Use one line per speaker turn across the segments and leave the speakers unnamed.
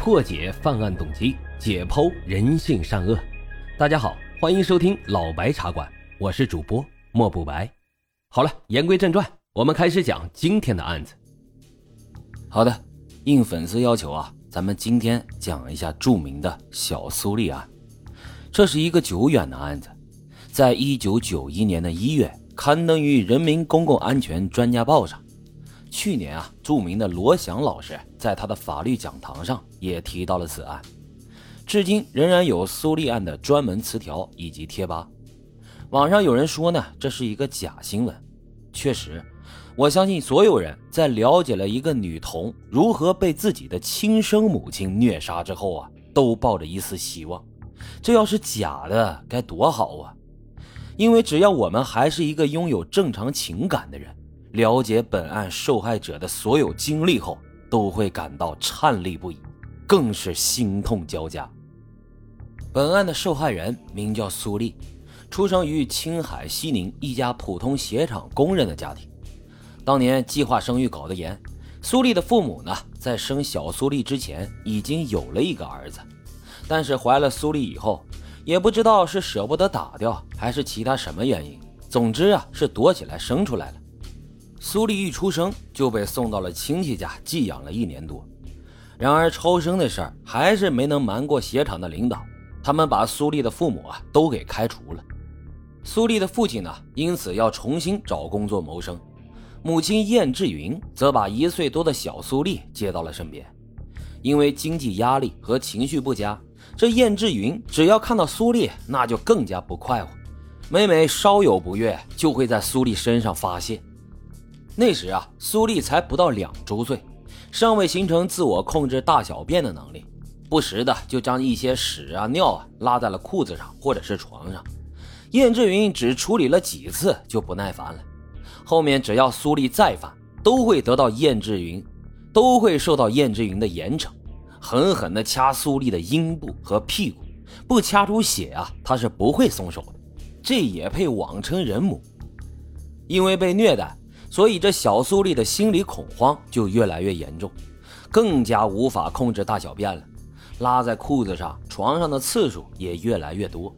破解犯案动机，解剖人性善恶。大家好，欢迎收听老白茶馆，我是主播莫不白。好了，言归正传，我们开始讲今天的案子。
好的，应粉丝要求啊，咱们今天讲一下著名的小苏利案。这是一个久远的案子，在一九九一年的一月刊登于《人民公共安全专家报》上。去年啊，著名的罗翔老师在他的法律讲堂上也提到了此案，至今仍然有苏丽案的专门词条以及贴吧。网上有人说呢，这是一个假新闻。确实，我相信所有人在了解了一个女童如何被自己的亲生母亲虐杀之后啊，都抱着一丝希望。这要是假的，该多好啊！因为只要我们还是一个拥有正常情感的人。了解本案受害者的所有经历后，都会感到颤栗不已，更是心痛交加。本案的受害人名叫苏丽，出生于青海西宁一家普通鞋厂工人的家庭。当年计划生育搞得严，苏丽的父母呢，在生小苏丽之前已经有了一个儿子，但是怀了苏丽以后，也不知道是舍不得打掉，还是其他什么原因，总之啊，是躲起来生出来了。苏丽一出生就被送到了亲戚家寄养了一年多，然而超生的事儿还是没能瞒过鞋厂的领导，他们把苏丽的父母啊都给开除了。苏丽的父亲呢，因此要重新找工作谋生，母亲燕志云则把一岁多的小苏丽接到了身边。因为经济压力和情绪不佳，这燕志云只要看到苏丽，那就更加不快活，每每稍有不悦，就会在苏丽身上发泄。那时啊，苏丽才不到两周岁，尚未形成自我控制大小便的能力，不时的就将一些屎啊尿啊拉在了裤子上或者是床上。燕志云只处理了几次就不耐烦了，后面只要苏丽再犯，都会得到燕志云，都会受到燕志云的严惩，狠狠的掐苏丽的阴部和屁股，不掐出血啊，他是不会松手的。这也配妄称人母？因为被虐待。所以，这小苏丽的心理恐慌就越来越严重，更加无法控制大小便了，拉在裤子上、床上的次数也越来越多。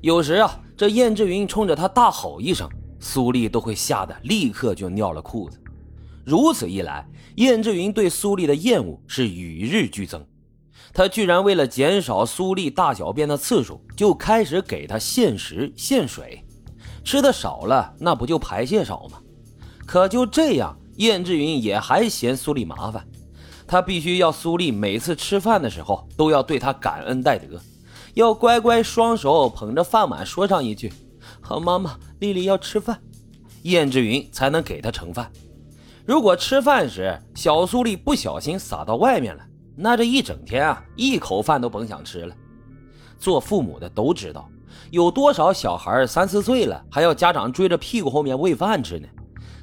有时啊，这燕志云冲着他大吼一声，苏丽都会吓得立刻就尿了裤子。如此一来，燕志云对苏丽的厌恶是与日俱增。他居然为了减少苏丽大小便的次数，就开始给她限时限水，吃的少了，那不就排泄少吗？可就这样，燕志云也还嫌苏丽麻烦，他必须要苏丽每次吃饭的时候都要对他感恩戴德，要乖乖双手捧着饭碗说上一句：“好妈妈，丽丽要吃饭。”燕志云才能给她盛饭。如果吃饭时小苏丽不小心洒到外面了，那这一整天啊，一口饭都甭想吃了。做父母的都知道，有多少小孩三四岁了还要家长追着屁股后面喂饭吃呢？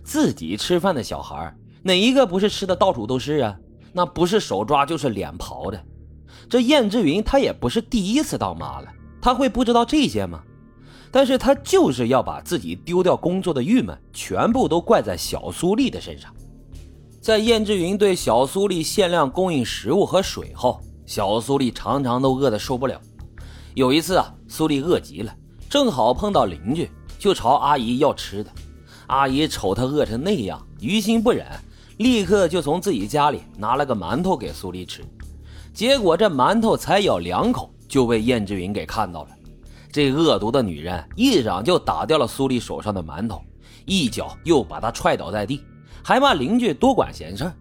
自己吃饭的小孩，哪一个不是吃的到处都是啊？那不是手抓就是脸刨的。这燕之云她也不是第一次当妈了，她会不知道这些吗？但是她就是要把自己丢掉工作的郁闷全部都怪在小苏丽的身上。在燕之云对小苏丽限量供应食物和水后，小苏丽常常都饿得受不了。有一次啊，苏丽饿极了，正好碰到邻居，就朝阿姨要吃的。阿姨瞅他饿成那样，于心不忍，立刻就从自己家里拿了个馒头给苏丽吃。结果这馒头才咬两口，就被燕志云给看到了。这恶毒的女人一掌就打掉了苏丽手上的馒头，一脚又把她踹倒在地，还骂邻居多管闲事。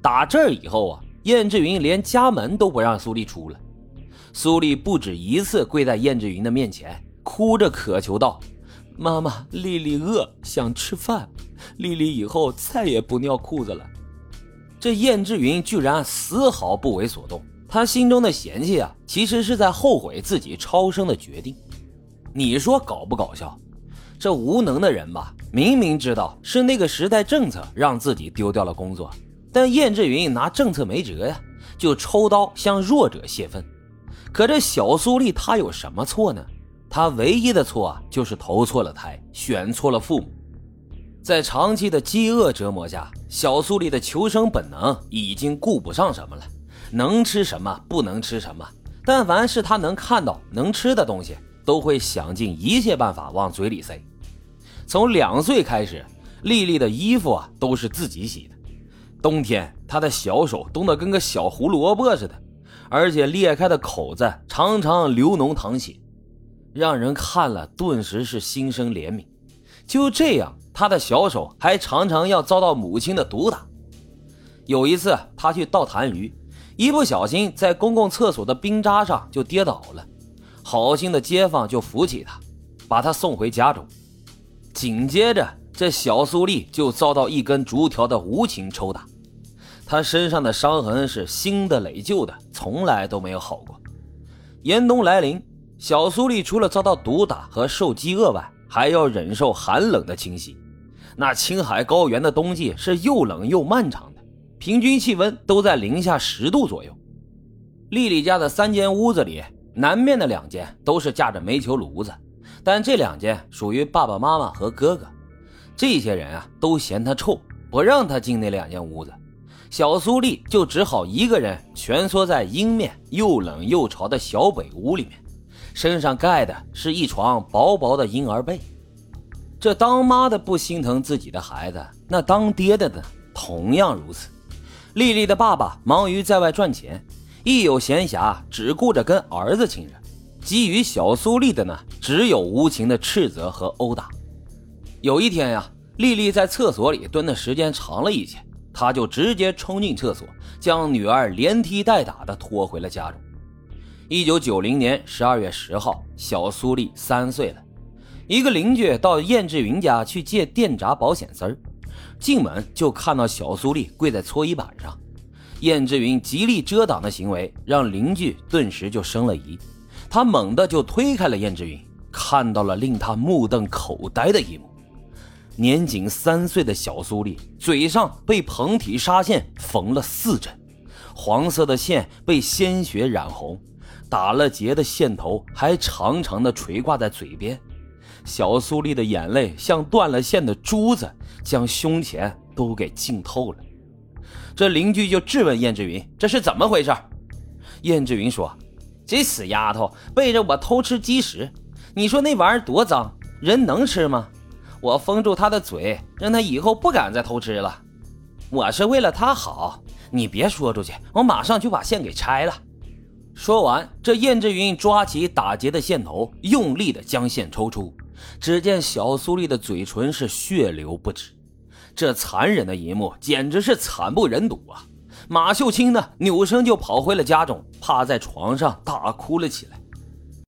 打这以后啊，燕志云连家门都不让苏丽出了。苏丽不止一次跪在燕志云的面前，哭着渴求道。妈妈，丽丽饿，想吃饭。丽丽以后再也不尿裤子了。这燕志云居然丝毫不为所动，他心中的嫌弃啊，其实是在后悔自己超生的决定。你说搞不搞笑？这无能的人吧，明明知道是那个时代政策让自己丢掉了工作，但燕志云拿政策没辙呀，就抽刀向弱者泄愤。可这小苏丽她有什么错呢？他唯一的错啊，就是投错了胎，选错了父母。在长期的饥饿折磨下，小苏丽的求生本能已经顾不上什么了，能吃什么不能吃什么，但凡是他能看到能吃的东西，都会想尽一切办法往嘴里塞。从两岁开始，丽丽的衣服啊都是自己洗的，冬天她的小手冻得跟个小胡萝卜似的，而且裂开的口子常常流脓淌血，让人看了顿时是心生怜悯。就这样，他的小手还常常要遭到母亲的毒打。有一次，他去倒痰盂。一不小心，在公共厕所的冰渣上就跌倒了，好心的街坊就扶起他，把他送回家中。紧接着，这小苏丽就遭到一根竹条的无情抽打，她身上的伤痕是新的累旧的，从来都没有好过。严冬来临，小苏丽除了遭到毒打和受饥饿外，还要忍受寒冷的侵袭。那青海高原的冬季是又冷又漫长的。平均气温都在零下十度左右。丽丽家的三间屋子里，南面的两间都是架着煤球炉子，但这两间属于爸爸妈妈和哥哥。这些人啊，都嫌她臭，不让她进那两间屋子。小苏丽就只好一个人蜷缩在阴面又冷又潮的小北屋里面，身上盖的是一床薄薄的婴儿被。这当妈的不心疼自己的孩子，那当爹的呢，同样如此。丽丽的爸爸忙于在外赚钱，一有闲暇只顾着跟儿子亲热，给予小苏丽的呢，只有无情的斥责和殴打。有一天呀，丽丽在厕所里蹲的时间长了一些，她就直接冲进厕所，将女儿连踢带打的拖回了家中。一九九零年十二月十号，小苏丽三岁了，一个邻居到燕志云家去借电闸保险丝儿。进门就看到小苏丽跪在搓衣板上，燕志云极力遮挡的行为让邻居顿时就生了疑，他猛地就推开了燕志云，看到了令他目瞪口呆的一幕：年仅三岁的小苏丽嘴上被膨体纱线缝了四针，黄色的线被鲜血染红，打了结的线头还长长的垂挂在嘴边。小苏丽的眼泪像断了线的珠子，将胸前都给浸透了。这邻居就质问燕志云：“这是怎么回事？”燕志云说：“这死丫头背着我偷吃鸡食，你说那玩意儿多脏，人能吃吗？我封住她的嘴，让她以后不敢再偷吃了。我是为了她好，你别说出去，我马上就把线给拆了。”说完，这燕志云抓起打结的线头，用力的将线抽出。只见小苏丽的嘴唇是血流不止，这残忍的一幕简直是惨不忍睹啊！马秀清呢，扭身就跑回了家中，趴在床上大哭了起来。